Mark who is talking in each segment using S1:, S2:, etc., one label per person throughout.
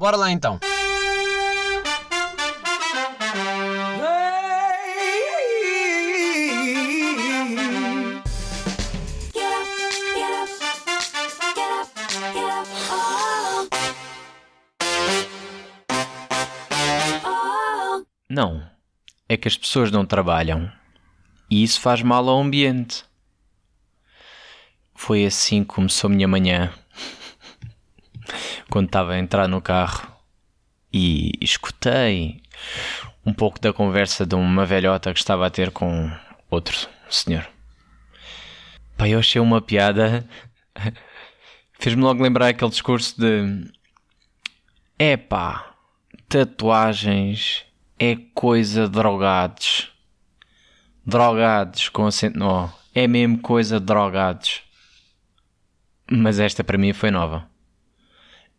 S1: Bora lá então.
S2: Não. É que as pessoas não trabalham. E isso faz mal ao ambiente. Foi assim que começou minha manhã. Quando estava a entrar no carro e escutei um pouco da conversa de uma velhota que estava a ter com outro senhor. Pá, eu achei uma piada. Fez-me logo lembrar aquele discurso de. Epá, tatuagens é coisa de drogados. Drogados com acento no O. É mesmo coisa de drogados. Mas esta para mim foi nova.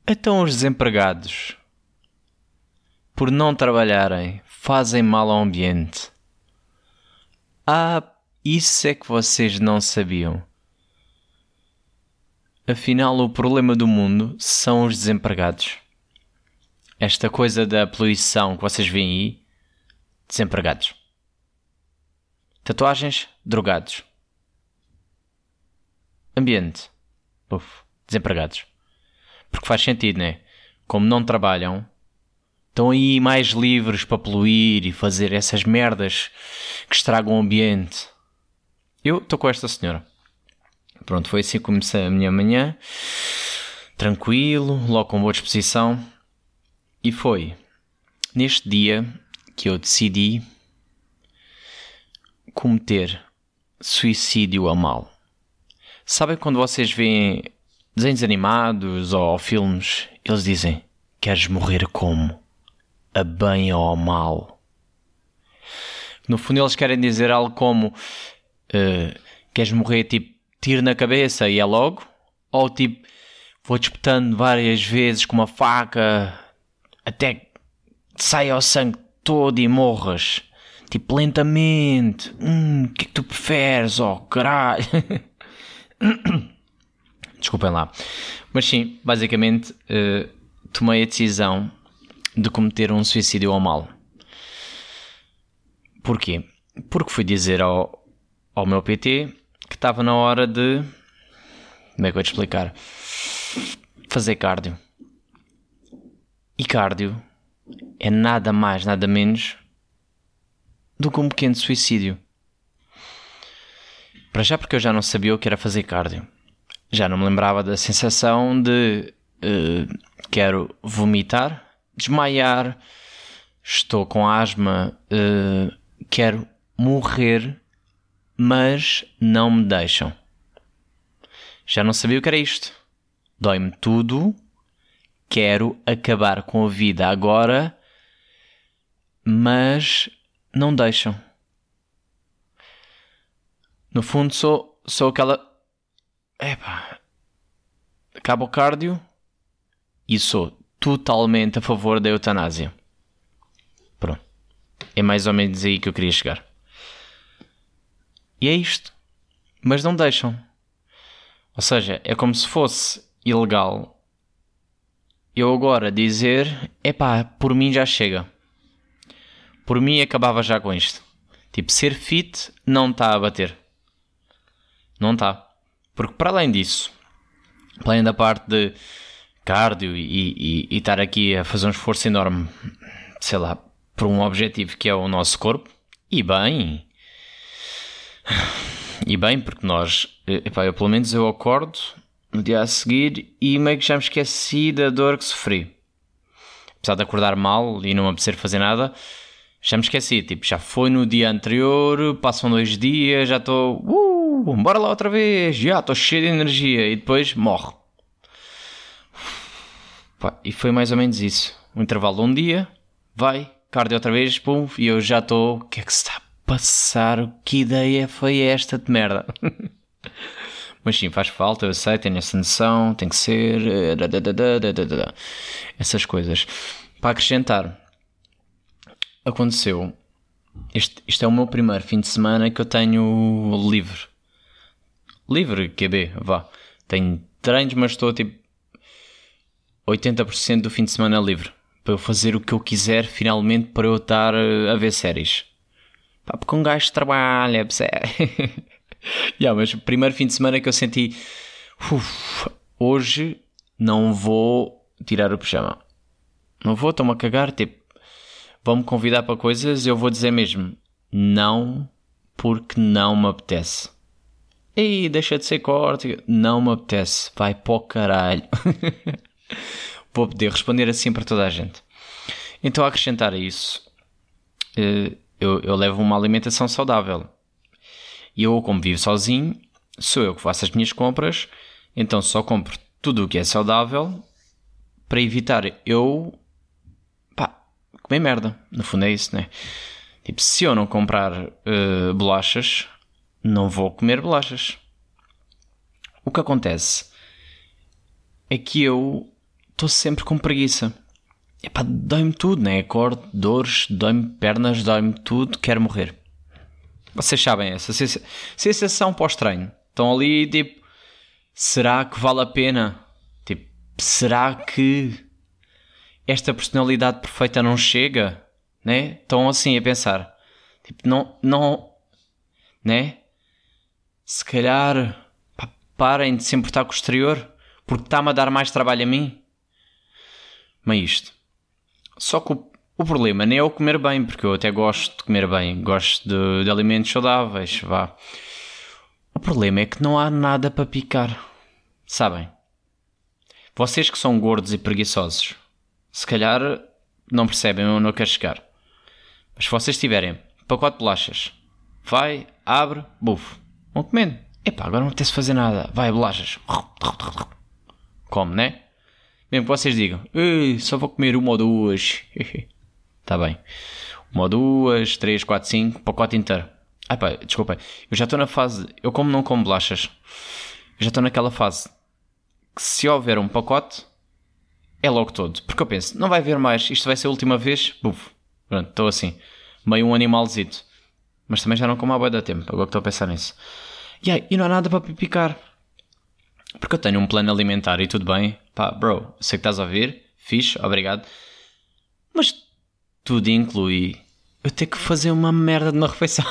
S2: Então os desempregados, por não trabalharem, fazem mal ao ambiente. Ah, isso é que vocês não sabiam. Afinal, o problema do mundo são os desempregados. Esta coisa da poluição que vocês veem aí, desempregados. Tatuagens, drogados. Ambiente, uf, desempregados. Porque faz sentido, né? Como não trabalham, estão aí mais livres para poluir e fazer essas merdas que estragam o ambiente. Eu estou com esta senhora. Pronto, foi assim que comecei a minha manhã. Tranquilo, logo com boa disposição. E foi neste dia que eu decidi cometer suicídio a mal. Sabem quando vocês veem desenhos animados ou filmes, eles dizem: Queres morrer como? A bem ou a mal? No fundo, eles querem dizer algo como: uh, Queres morrer tipo tiro na cabeça e é logo? Ou tipo, vou disputando várias vezes com uma faca até que saia o sangue todo e morras. Tipo, lentamente. Hum, o que é que tu preferes? Oh, caralho. Desculpem lá. Mas sim, basicamente, uh, tomei a decisão de cometer um suicídio ao mal. Porquê? Porque fui dizer ao, ao meu PT que estava na hora de. Como é que eu vou te explicar? Fazer cardio. E cardio é nada mais, nada menos do que um pequeno suicídio. Para já, porque eu já não sabia o que era fazer cardio. Já não me lembrava da sensação de uh, quero vomitar, desmaiar, estou com asma, uh, quero morrer, mas não me deixam. Já não sabia o que era isto. Dói-me tudo, quero acabar com a vida agora, mas não deixam. No fundo, sou, sou aquela. Epá. Acaba o cardio e sou totalmente a favor da eutanásia. Pronto. É mais ou menos aí que eu queria chegar. E é isto. Mas não deixam. Ou seja, é como se fosse ilegal eu agora dizer: epá, por mim já chega. Por mim acabava já com isto. Tipo, ser fit não está a bater. Não está. Porque para além disso, para além da parte de cardio e, e, e estar aqui a fazer um esforço enorme, sei lá, por um objetivo que é o nosso corpo, e bem. E bem, porque nós, epá, eu pelo menos eu acordo no dia a seguir e meio que já me esqueci da dor que sofri. Apesar de acordar mal e não apetecer fazer nada, já me esqueci. Tipo, já foi no dia anterior, passam dois dias, já estou. Uh, bora lá outra vez, já estou cheio de energia e depois morro. E foi mais ou menos isso. Um intervalo de um dia, vai, cardio outra vez, pum, e eu já estou. O que é que se está a passar? Que ideia foi esta de merda? Mas sim, faz falta, eu sei, tenho essa noção, tem que ser. Eh, essas coisas. Para acrescentar, aconteceu. Este, este é o meu primeiro fim de semana que eu tenho livre. Livre, QB, vá. Tenho treinos, mas estou tipo. 80% do fim de semana livre. Para eu fazer o que eu quiser, finalmente, para eu estar eh, a ver séries. Pá, porque um gajo trabalha, percebe? yeah, mas o primeiro fim de semana que eu senti... Uf, hoje não vou tirar o pijama. Não vou, estou-me a cagar, tipo... Vão-me convidar para coisas, eu vou dizer mesmo... Não, porque não me apetece. Ei, deixa de ser corte. Não me apetece. Vai para o caralho. Vou poder responder assim para toda a gente. Então, a acrescentar a isso, eh, eu, eu levo uma alimentação saudável. E eu, como vivo sozinho, sou eu que faço as minhas compras, então só compro tudo o que é saudável para evitar eu pá, comer merda. No fundo é isso, né? Tipo, se eu não comprar uh, bolachas, não vou comer bolachas. O que acontece é que eu estou sempre com preguiça. Epá, dói-me tudo, né? Acordo, dores, dói-me pernas, dói-me tudo, quero morrer. Vocês sabem essa sensação pós-treino. Estão ali tipo, será que vale a pena? Tipo, será que esta personalidade perfeita não chega? Né? Estão assim a pensar. Tipo, não, não, né? Se calhar parem de se importar com o exterior porque está-me a dar mais trabalho a mim. Mas isto. Só que o, o, problema nem é o comer bem, porque eu até gosto de comer bem, gosto de, de alimentos saudáveis, vá. O problema é que não há nada para picar. Sabem? Vocês que são gordos e preguiçosos, se calhar não percebem onde eu quero chegar. Mas se vocês tiverem pacote de bolachas, vai, abre, bufo Vão comendo. Epá, agora não apetece fazer nada. Vai, bolachas. Come, né? Mesmo que vocês digam, só vou comer uma ou duas. Está bem. Uma ou duas, três, quatro, cinco, pacote inteiro. Ah pá, desculpa. Eu já estou na fase. Eu como não como bolachas. Eu já estou naquela fase que se houver um pacote, é logo todo. Porque eu penso, não vai haver mais. Isto vai ser a última vez. Buf. Pronto, estou assim. Meio um animalzito. Mas também já não como há boa da tempo, agora que estou a pensar nisso. Yeah, e não há nada para picar. Porque eu tenho um plano alimentar e tudo bem. Pá, bro, sei que estás a ouvir. Fixe, obrigado. Mas tudo inclui eu ter que fazer uma merda de uma refeição.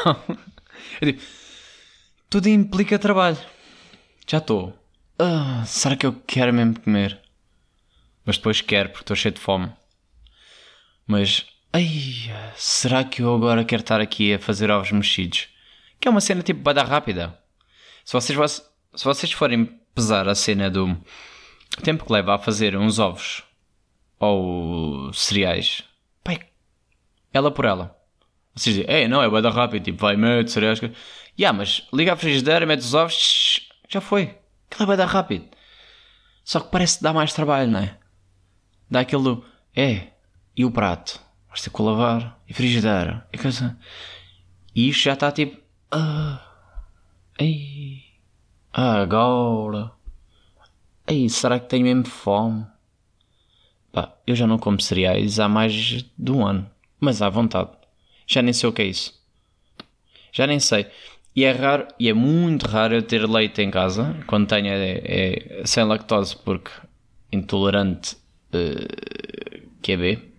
S2: digo, tudo implica trabalho. Já estou. Uh, será que eu quero mesmo comer? Mas depois quero porque estou cheio de fome. Mas Ai, será que eu agora quero estar aqui a fazer ovos mexidos? Que é uma cena tipo bada rápida. Se vocês, se vocês forem pesar a cena do tempo que leva a fazer uns ovos ou cereais, pai, ela por ela. Vocês dizem, ei, não, é bada rápido, tipo, vai, mete cereais. Yeah, mas liga a frigideira, mete os ovos, já foi. Aquilo é bada rápido. Só que parece dar mais trabalho, não é? Dá aquilo, é, e o prato? Vais ter que lavar e frigideira e coisa. E isto já está tipo. Ah, ei, agora. Ei, será que tenho mesmo fome? Pá, eu já não como cereais há mais de um ano. Mas à vontade. Já nem sei o que é isso. Já nem sei. E é raro, e é muito raro eu ter leite em casa. Quando tenho é, é sem lactose, porque intolerante uh, QB.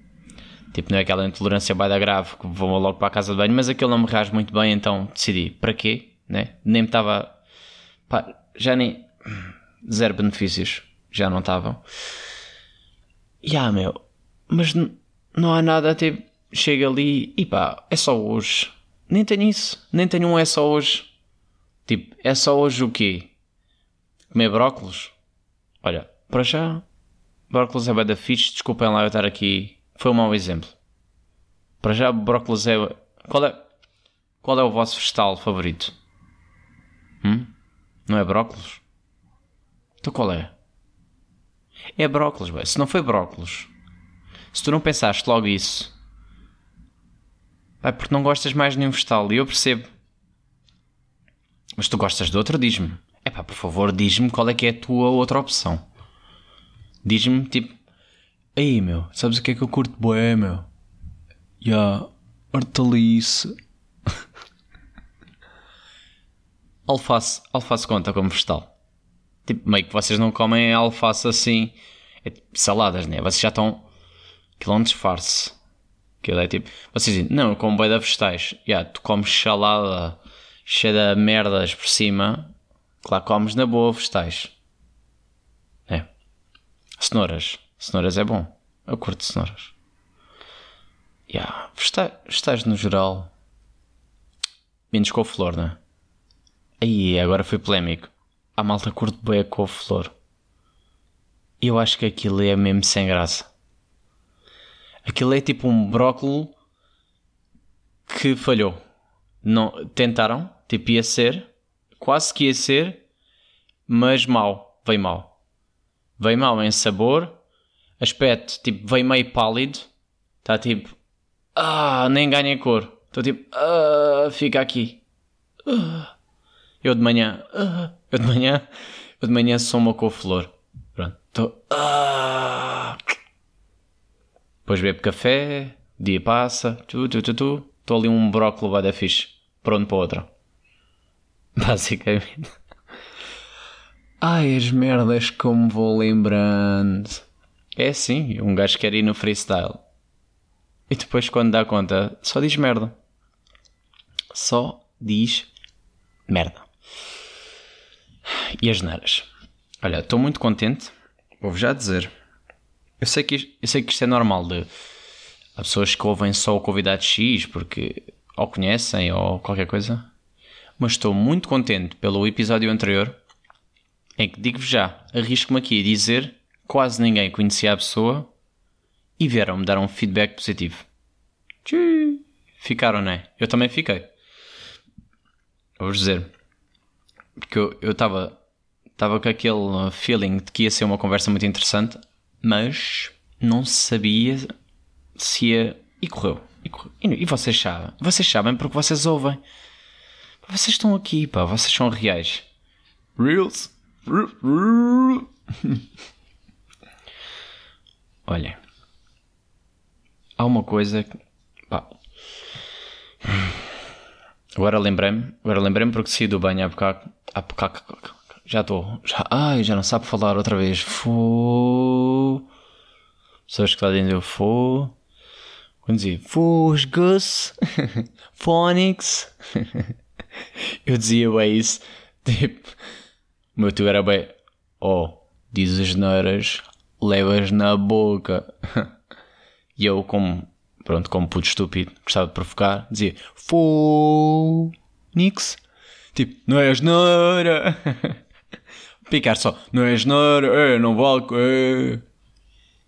S2: Tipo, não é aquela intolerância baida grave que vou logo para a casa de banho, mas aquele não me reage muito bem, então decidi, para quê? Né? Nem estava. Já nem. Zero benefícios. Já não estavam. E ah, meu. Mas não há nada, tipo. Chega ali e pá, é só hoje. Nem tenho isso. Nem tenho um é só hoje. Tipo, é só hoje o quê? Comer brócolos? Olha, para já. Brócolos é bem da fixe. Desculpem lá eu estar aqui foi um mau exemplo. Para já, brócolis é. Qual é, qual é o vosso vegetal favorito? Hum? Não é brócolis? Então qual é? É brócolis, ué. Se não foi brócolis, se tu não pensaste logo isso, é porque não gostas mais de nenhum vegetal. E eu percebo. Mas tu gostas de outro, diz-me. É pá, por favor, diz-me qual é que é a tua outra opção. Diz-me, tipo, Aí, meu, sabes o que é que eu curto bué, meu? Ya, yeah, hortaliça. alface, alface conta como vegetal. Tipo, meio que vocês não comem alface assim. É tipo saladas, né? Vocês já estão. Aquilo é um disfarce. Aquilo é tipo. Vocês dizem, não, eu como bem de vegetais. Yeah, tu comes salada cheia de merdas por cima. Claro, comes na boa vegetais. É. Cenouras. Cenouras é bom. Eu curto cenouras. Yeah. Vegetais, vegetais no geral. Menos com flor, né? Aí, agora foi polémico. A malta curte bem a couve-flor. Eu acho que aquilo é mesmo sem graça. Aquilo é tipo um brócolis que falhou. Não, tentaram, tipo ia ser, quase que ia ser, mas mal, veio mal. Veio mal em sabor, aspecto, tipo, veio meio pálido, está tipo, ah, nem ganha cor. Estou tipo, ah, fica aqui. Ah. Eu de manhã, ah, eu de manhã, eu de manhã sou uma couve-flor. Pronto, estou, ah. Depois bebo café, dia passa, tu, tu, tu, tu. Estou ali um brócolis vai da fixe, pronto para outra. Basicamente. Ai, as merdas como vou lembrando. É assim, um gajo quer ir no freestyle. E depois quando dá conta, só diz merda. Só diz merda. E as neiras. Olha, estou muito contente. Vou-vos já dizer. Eu sei, que, isto, eu sei que isto é normal de há pessoas que ouvem só o convidado X porque ou conhecem ou qualquer coisa. Mas estou muito contente pelo episódio anterior em que digo-vos já, arrisco-me aqui a dizer quase ninguém conhecia a pessoa e vieram-me dar um feedback positivo. Tchii. Ficaram, não é? Eu também fiquei. Vou-vos dizer. Porque eu estava estava com aquele feeling de que ia ser uma conversa muito interessante mas não sabia se ia. E correu. E, correu. e, vocês sabem? Vocês sabem porque vocês ouvem. Vocês estão aqui, pá. Vocês são reais. Reels. Olhem. Há uma coisa que. Pá. Agora lembrei-me. Agora lembrei-me porque saí do banho há bocado. Há bocado. Já estou. Já, ai, já não sabe falar outra vez. Fô. Pessoas que está dizendo fô. Quando dizia Fosgus. Phonics. Eu dizia bem isso. Tipo. O meu tio era bem. Oh, diz as neiras, levas na boca. E eu, como. Pronto, como puto estúpido, gostava de provocar, dizia Fônix. Tipo, não é asneira. Picar só. Não é geneira, é, não vale. É.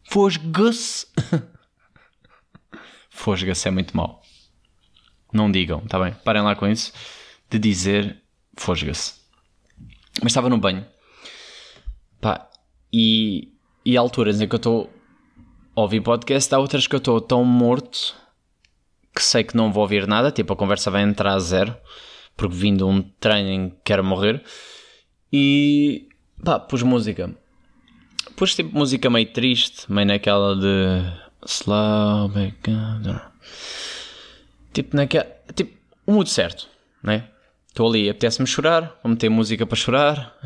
S2: Fosga-se. Fosga-se é muito mau. Não digam, tá bem? Parem lá com isso de dizer fosga-se. Mas estava no banho. Pá, e, e há alturas em que eu estou a ouvir podcast, há outras que eu estou tão morto que sei que não vou ouvir nada, tipo a conversa vai entrar a zero, porque vindo um treino em que quero morrer. E Pá, pus música. Pus tipo música meio triste, meio naquela de. Slow back. Tipo naquela. Tipo, o mood certo, né? Estou ali, apetece-me chorar, vou meter música para chorar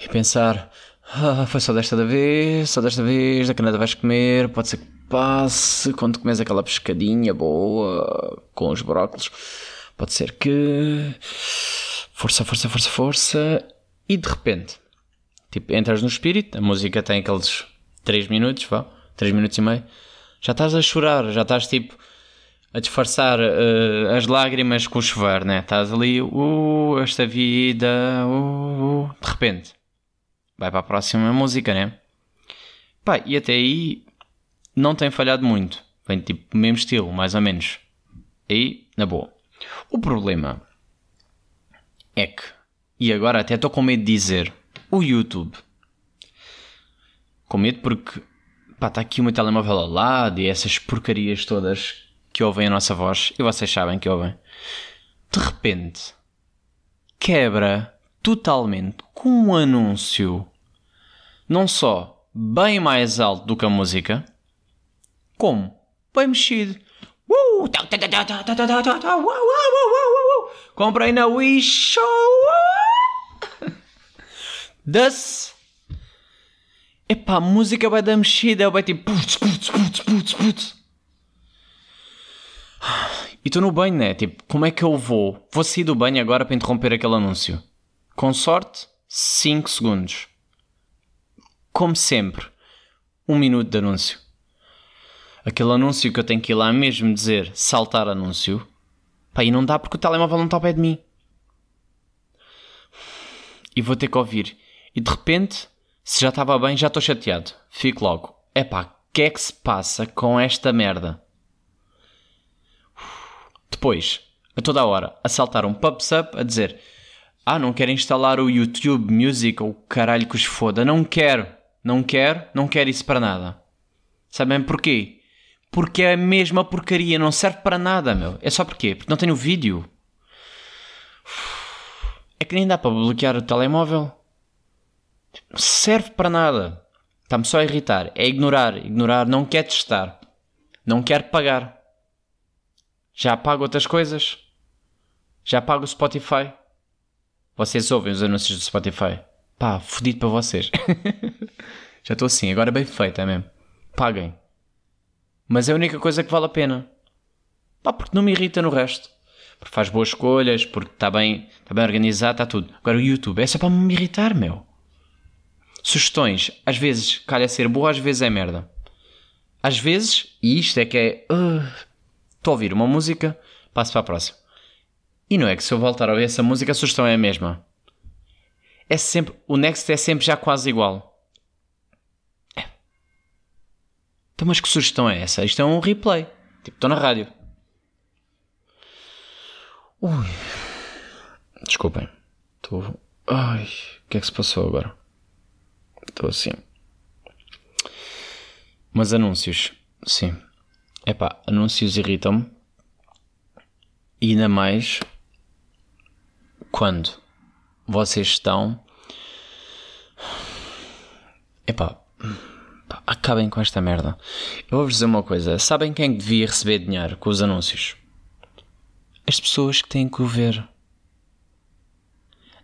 S2: e pensar. Ah, foi só desta vez, só desta vez, daqui nada vais comer, pode ser que passe quando comes aquela pescadinha boa com os brócolos. Pode ser que. Força, força, força, força. E de repente, Tipo, entras no espírito, a música tem aqueles 3 minutos, vá, 3 minutos e meio. Já estás a chorar, já estás tipo a disfarçar uh, as lágrimas com o chover, né? Estás ali, uh, esta vida, uh, uh, de repente vai para a próxima música, né? Pá, e até aí não tem falhado muito. Vem tipo mesmo estilo, mais ou menos. Aí, na boa. O problema é que, e agora até estou com medo de dizer, o YouTube. Com medo porque pá, está aqui o meu telemóvel ao lado e essas porcarias todas que ouvem a nossa voz, e vocês sabem que ouvem, de repente quebra totalmente com um anúncio não só bem mais alto do que a música, como bem mexido. Uh! Comprei na Wish! Das Epá, a música vai dar mexida, vai tipo. Putz, putz, putz, putz, putz. E estou no banho, né? Tipo, como é que eu vou? Vou sair do banho agora para interromper aquele anúncio. Com sorte, 5 segundos. Como sempre, um minuto de anúncio. Aquele anúncio que eu tenho que ir lá mesmo dizer saltar anúncio. Pá, e não dá porque o telemóvel não está ao pé de mim. E vou ter que ouvir. E de repente, se já estava bem, já estou chateado. Fico logo. Epá, o que é que se passa com esta merda? Depois, a toda a hora, a saltar um pubs up a dizer Ah, não quero instalar o YouTube Music ou caralho que os foda. Não quero. Não quero. Não quero isso para nada. Sabem porquê? Porque é a mesma porcaria. Não serve para nada, meu. É só porquê? Porque não tenho vídeo. É que nem dá para bloquear o telemóvel. Não serve para nada. Está-me só a irritar. É ignorar. Ignorar. Não quer testar. Não quer pagar. Já pago outras coisas. Já pago o Spotify. Vocês ouvem os anúncios do Spotify. Pá, fodido para vocês. Já estou assim, agora bem feito, é mesmo. Paguem. Mas é a única coisa que vale a pena. Pá, porque não me irrita no resto. Porque faz boas escolhas, porque está bem, está bem organizado, está tudo. Agora o YouTube é só para me irritar, meu. Sugestões, às vezes calha ser boa, às vezes é merda. Às vezes, e isto é que é. Uh, estou a ouvir uma música, passo para a próxima. E não é que se eu voltar a ouvir essa música, a sugestão é a mesma. É sempre. O next é sempre já quase igual. É. Então, mas que sugestão é essa? Isto é um replay. Tipo, estou na rádio. Ui. Desculpem. Estou. Ai. O que é que se passou agora? Estou assim. Mas anúncios. Sim. Epá, anúncios irritam-me. E ainda mais quando vocês estão. Epá, pá, acabem com esta merda. Eu vou-vos dizer uma coisa: sabem quem devia receber dinheiro com os anúncios? As pessoas que têm que o ver.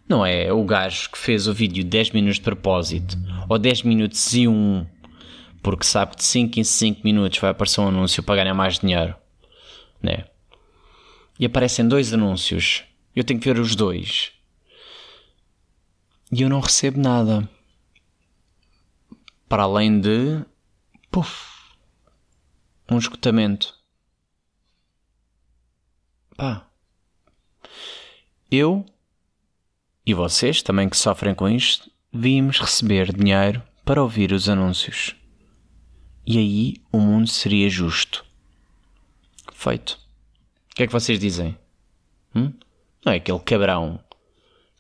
S2: Não é o gajo que fez o vídeo 10 minutos de propósito ou 10 minutos e um porque sabe que de 5 em 5 minutos vai aparecer um anúncio para ganhar mais dinheiro, né? E aparecem dois anúncios. Eu tenho que ver os dois. E eu não recebo nada. Para além de. Puf! Um esgotamento. Pá. Eu e vocês também que sofrem com isto, vimos receber dinheiro para ouvir os anúncios. E aí o mundo seria justo. Feito. O que é que vocês dizem? Hum? Não é aquele cabrão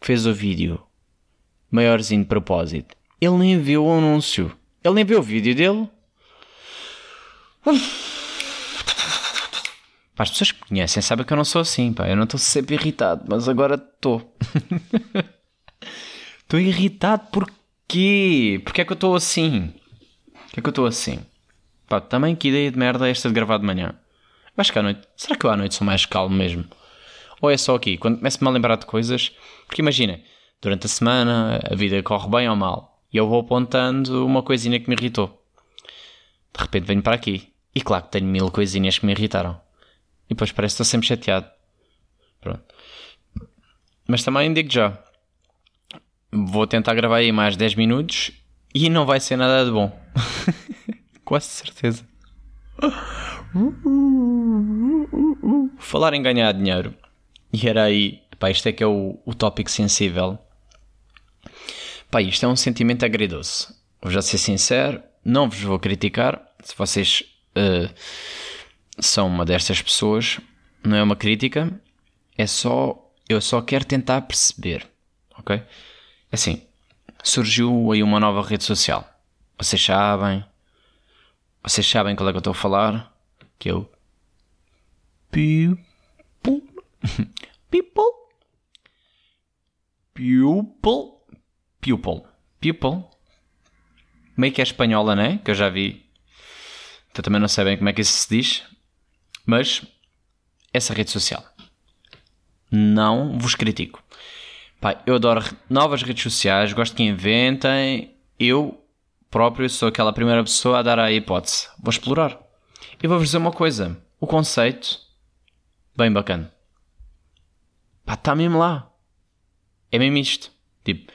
S2: que fez o vídeo maiorzinho de propósito. Ele nem viu o anúncio. Ele nem viu o vídeo dele. Para as pessoas que me conhecem sabem que eu não sou assim, pá. Eu não estou sempre irritado, mas agora estou. Estou irritado porquê? Porquê é que eu estou assim? Porquê é que eu estou assim? Pá, também que ideia de merda é esta de gravar de manhã? acho que à noite. Será que eu à noite sou mais calmo mesmo? Ou é só aqui, quando começo-me a lembrar de coisas? Porque imagina, durante a semana a vida corre bem ou mal e eu vou apontando uma coisinha que me irritou. De repente venho para aqui e claro que tenho mil coisinhas que me irritaram. E depois parece que estou sempre chateado. Pronto. Mas também digo já. Vou tentar gravar aí mais 10 minutos e não vai ser nada de bom. Quase certeza. Falar em ganhar dinheiro. E era aí. Pá, isto é que é o, o tópico sensível. Pá, isto é um sentimento agridoce. Vou já ser sincero, não vos vou criticar. Se vocês uh, são uma destas pessoas, não é uma crítica. É só. Eu só quero tentar perceber. Ok? Assim, surgiu aí uma nova rede social. Vocês sabem, vocês sabem qual é que eu estou a falar? Que é o People. People. Pupil. Pupil. Pupil. Meio que é espanhola, né? Que eu já vi. Então também não sei bem como é que isso se diz. Mas essa rede social. Não vos critico. Eu adoro novas redes sociais, gosto que inventem. Eu próprio sou aquela primeira pessoa a dar a hipótese. Vou explorar. E vou-vos dizer uma coisa. O conceito, bem bacana. Pá, está mesmo lá. É mesmo isto. Tipo,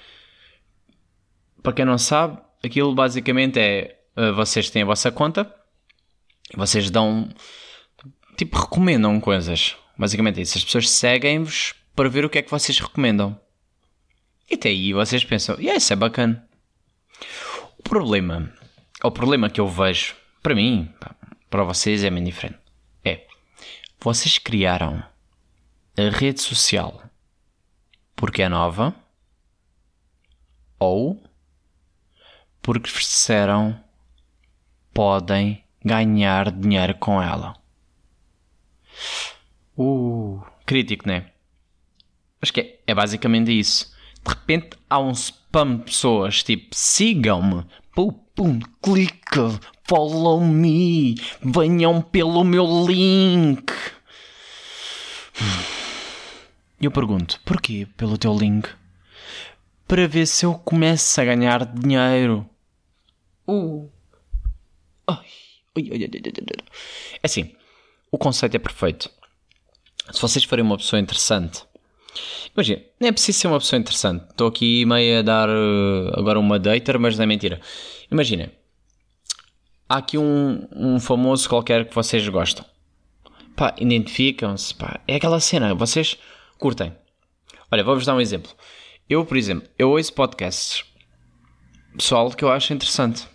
S2: para quem não sabe, aquilo basicamente é uh, vocês têm a vossa conta vocês dão tipo recomendam coisas. Basicamente é isso. As pessoas seguem-vos para ver o que é que vocês recomendam. E até aí vocês pensam, e yeah, isso é bacana. O problema, o problema que eu vejo, para mim, para vocês é bem diferente. É, vocês criaram a rede social porque é nova ou porque disseram podem ganhar dinheiro com ela. Uh, crítico, né? Acho que é, é basicamente isso. De repente há um spam de pessoas tipo sigam-me, pum, pum, clica, follow me, venham pelo meu link. E eu pergunto, porquê pelo teu link? Para ver se eu começo a ganhar dinheiro. Uh. Ai. Ai, ai, ai, é assim, o conceito é perfeito. Se vocês forem uma pessoa interessante, imagina, nem é preciso ser uma pessoa interessante. Estou aqui meio a dar uh, agora uma dater, mas não é mentira. Imagina, há aqui um, um famoso qualquer que vocês gostam. Pá, identificam-se, pá, é aquela cena, vocês curtem. Olha, vou-vos dar um exemplo. Eu, por exemplo, eu ouço podcasts pessoal que eu acho interessante.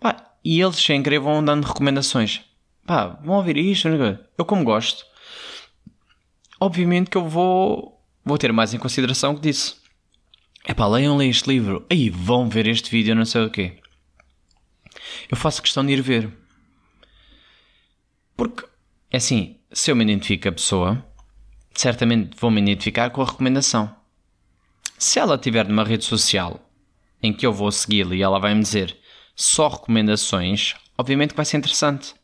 S2: Pá, e eles sem querer vão dando recomendações. Pá, vão ouvir isto. Eu como gosto, obviamente que eu vou, vou ter mais em consideração que disse. É pá, leiam ler este livro. Aí vão ver este vídeo, não sei o quê. Eu faço questão de ir ver. Porque, é assim, se eu me identifico a pessoa, certamente vou me identificar com a recomendação. Se ela estiver numa rede social em que eu vou segui-la e ela vai me dizer só recomendações, obviamente que vai ser interessante.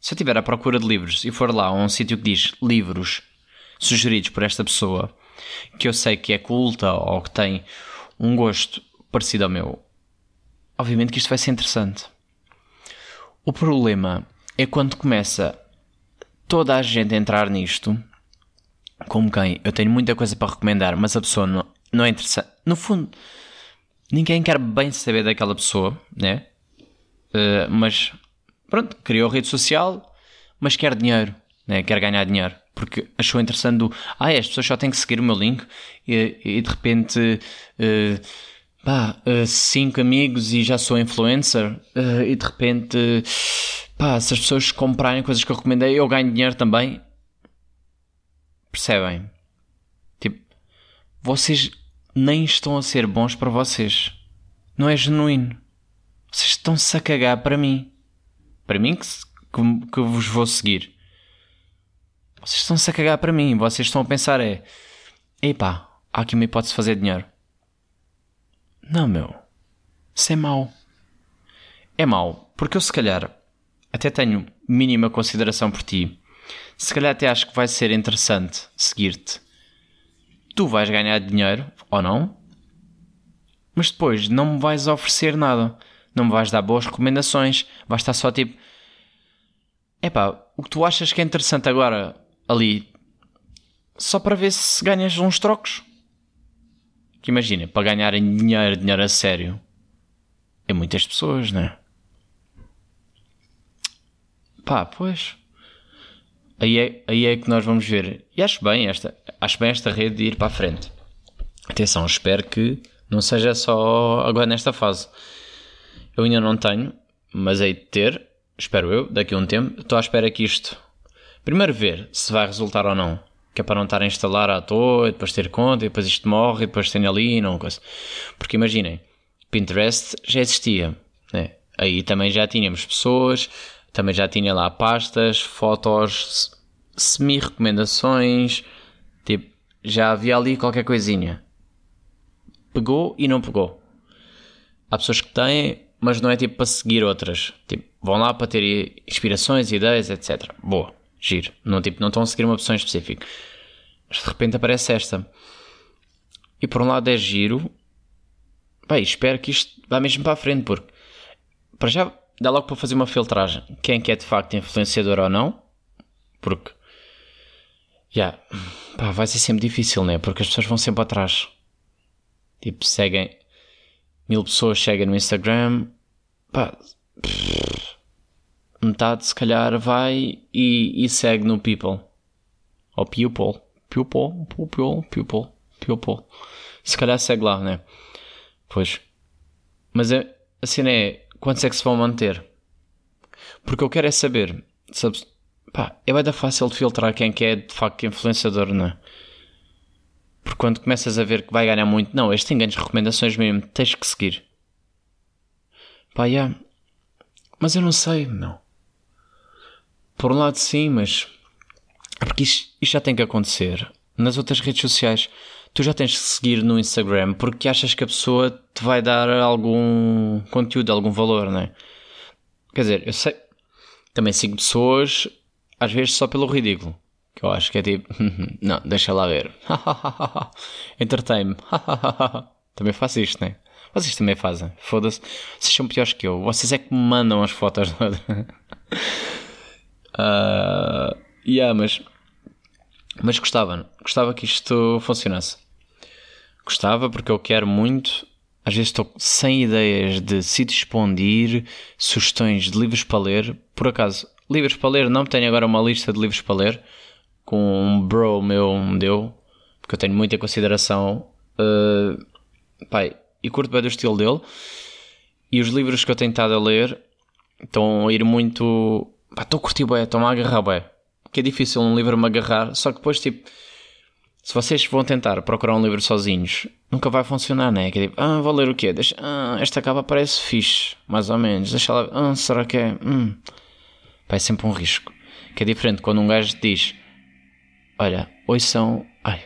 S2: Se eu estiver à procura de livros e for lá a um sítio que diz livros sugeridos por esta pessoa, que eu sei que é culta ou que tem um gosto parecido ao meu, obviamente que isto vai ser interessante. O problema é quando começa toda a gente a entrar nisto como quem eu tenho muita coisa para recomendar, mas a pessoa não, não é interessante. No fundo, ninguém quer bem saber daquela pessoa, né? Uh, mas pronto, criou rede social, mas quer dinheiro, né? quer ganhar dinheiro. Porque achou interessante do, ah, as pessoas só têm que seguir o meu link e, e de repente, uh, pá, uh, cinco amigos e já sou influencer uh, e de repente, pá, se as pessoas comprarem coisas que eu recomendei, eu ganho dinheiro também. Percebem? Tipo, vocês nem estão a ser bons para vocês. Não é genuíno. Vocês estão-se a cagar para mim. Para mim que, que, que vos vou seguir. Vocês estão-se a cagar para mim. Vocês estão a pensar é... Epá, há aqui uma hipótese de fazer dinheiro. Não, meu. Isso é mau. É mau. Porque eu se calhar até tenho mínima consideração por ti se calhar até acho que vai ser interessante seguir-te. Tu vais ganhar dinheiro, ou não, mas depois não me vais oferecer nada. Não me vais dar boas recomendações. Vais estar só tipo. Epá, o que tu achas que é interessante agora ali? Só para ver se ganhas uns trocos. Que imagina, para ganharem dinheiro, dinheiro a sério. É muitas pessoas, não é? Pá, pois aí é, aí é que nós vamos ver. E acho bem esta, acho bem esta rede de ir para a frente. Atenção, espero que não seja só agora nesta fase. Eu ainda não tenho, mas hei de ter, espero eu, daqui a um tempo. Estou à espera que isto. Primeiro ver se vai resultar ou não. Que é para não estar a instalar à toa, e depois ter conta, e depois isto morre, e depois tem ali e não coisa. Porque imaginem, Pinterest já existia. Né? Aí também já tínhamos pessoas também já tinha lá pastas, fotos, semi-recomendações, tipo, já havia ali qualquer coisinha. Pegou e não pegou. Há pessoas que têm, mas não é tipo para seguir outras. Tipo, vão lá para ter inspirações, ideias, etc. Boa, giro. Não, tipo, não estão a seguir uma opção específica. Mas de repente aparece esta. E por um lado é giro. Bem, espero que isto vá mesmo para a frente, porque para já dá logo para fazer uma filtragem. Quem que é de facto influenciador ou não. Porque. Yeah, vai ser sempre difícil, né? Porque as pessoas vão sempre atrás. Tipo, seguem. Mil pessoas seguem no Instagram. Pá. Metade, se calhar, vai e, e segue no People. Ou Pupil. Pupil. Pupil. Pupil. Pupil. Se calhar segue lá, né? Pois. Mas a, a cena é quantos é que se vão manter? Porque eu quero é saber, sabes? Pá, é bem fácil de filtrar quem que é de facto influenciador, não é? Porque quando começas a ver que vai ganhar muito, não, este tem ganhos recomendações mesmo, tens que seguir. Pá, yeah. Mas eu não sei, não. Por um lado sim, mas... Porque isto, isto já tem que acontecer. Nas outras redes sociais tu já tens que seguir no Instagram porque achas que a pessoa te vai dar algum conteúdo, algum valor, não é? Quer dizer, eu sei, também sigo pessoas, às vezes só pelo ridículo. Que eu acho que é tipo, não, deixa lá ver. Entretém-me. também faço isto, né? Vocês também fazem. Foda-se. Vocês são piores que eu. Vocês é que me mandam as fotos. uh, yeah, mas mas gostava, gostava que isto funcionasse. Gostava porque eu quero muito. Às vezes estou sem ideias de se expandir, sugestões de livros para ler. Por acaso, livros para ler, não tenho agora uma lista de livros para ler. Com um bro meu me deu, porque eu tenho muita consideração. Uh, pai, e curto bem do estilo dele. E os livros que eu tenho estado a ler estão a ir muito. Estou a curtir bem, estão a agarrar bem que é difícil um livro me agarrar, só que depois, tipo, se vocês vão tentar procurar um livro sozinhos, nunca vai funcionar, né? Que é tipo, ah, vou ler o quê? Deixa, ah, esta capa parece fixe, mais ou menos. Deixa lá, ah, será que é? Hum. É sempre um risco. Que é diferente quando um gajo diz, olha, hoje são. Ai.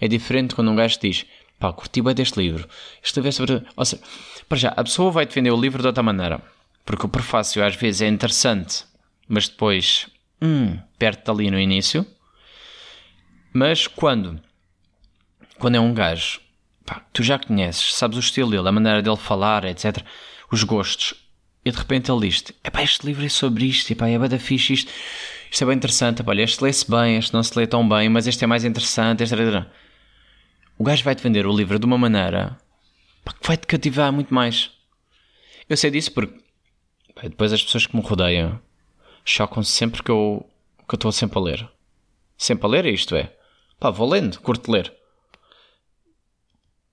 S2: É diferente quando um gajo diz, pá, curti bem deste livro. Este livro é sobre. Ou seja, para já, a pessoa vai defender o livro de outra maneira. Porque o prefácio às vezes é interessante mas depois hum, perto ali no início. Mas quando, quando é um gajo, pá, tu já conheces, sabes o estilo dele, a maneira dele falar, etc., os gostos, e de repente ele diz é pá, este livro é sobre isto, e pá, é bada fixe isto, isto é bem interessante, pá, este lê-se bem, este não se lê tão bem, mas este é mais interessante, este... O gajo vai-te vender o livro de uma maneira pá, que vai-te cativar muito mais. Eu sei disso porque pá, depois as pessoas que me rodeiam chocam-se sempre que eu estou sempre a ler. Sempre a ler, isto é. Pá, vou lendo, curto ler.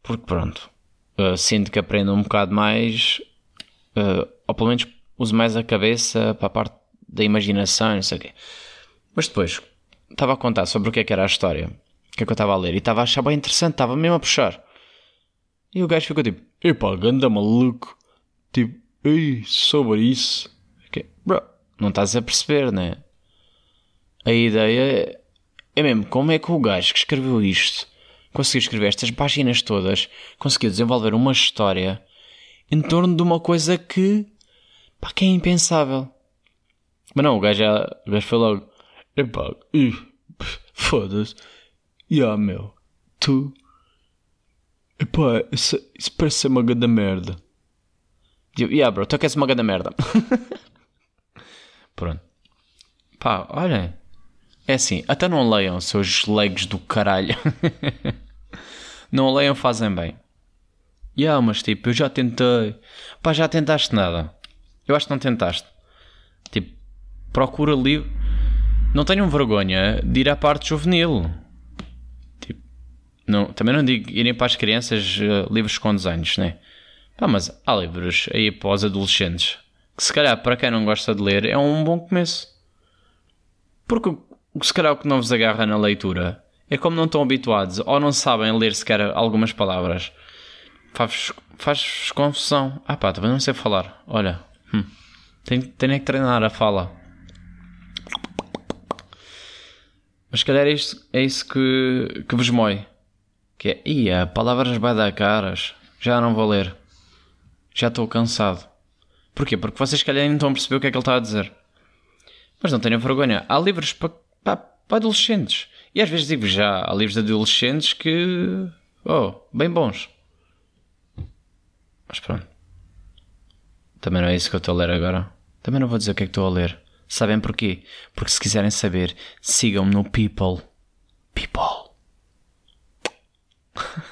S2: Porque pronto, uh, sinto que aprendo um bocado mais, uh, ou pelo menos uso mais a cabeça para a parte da imaginação, não sei o quê. Mas depois, estava a contar sobre o que é que era a história, o que é que eu estava a ler, e estava a achar bem interessante, estava mesmo a puxar. E o gajo ficou tipo, epá, ganda maluco. Tipo, ei, sobre isso. Okay. Bro, não estás a perceber, né? A ideia é mesmo como é que o gajo que escreveu isto conseguiu escrever estas páginas todas, conseguiu desenvolver uma história em torno de uma coisa que, pá, que é impensável. Mas não, o gajo, já, o gajo foi logo, epá, foda-se, yeah, meu, tu, epá, isso, isso parece ser uma grande merda. E eu, yeah, bro, tu queres uma grande merda. Pronto. Pá, olha. É assim, até não leiam, seus leigos do caralho. não leiam, fazem bem. E yeah, mas tipo, eu já tentei. Pá, já tentaste nada. Eu acho que não tentaste. Tipo, procura livro. Não tenham vergonha de ir à parte juvenil. Tipo, não, também não digo irem para as crianças uh, livros com desenhos, né? Pá, mas há livros aí para os adolescentes que se calhar para quem não gosta de ler é um bom começo. Porque se calhar o que não vos agarra na leitura é como não estão habituados ou não sabem ler sequer algumas palavras. Faz-vos faz confusão. Ah pá, também não sei falar. Olha, hum, tenho, tenho é que treinar a fala. Mas se calhar é, isto, é isso que, que vos mói. Que é, ia, palavras vai dar caras. Já não vou ler. Já estou cansado. Porquê? Porque vocês, calhar, não estão a perceber o que é que ele está a dizer. Mas não tenham vergonha. Há livros para, para, para adolescentes. E às vezes digo já, há livros de adolescentes que. Oh, bem bons. Mas pronto. Também não é isso que eu estou a ler agora. Também não vou dizer o que é que estou a ler. Sabem porquê? Porque se quiserem saber, sigam-me no People. People.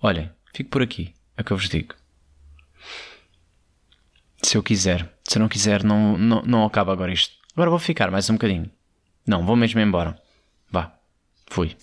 S2: Olhem, fico por aqui. É o que eu vos digo. Se eu quiser. Se eu não quiser, não, não, não acaba agora isto. Agora vou ficar mais um bocadinho. Não, vou mesmo embora. Vá. Fui.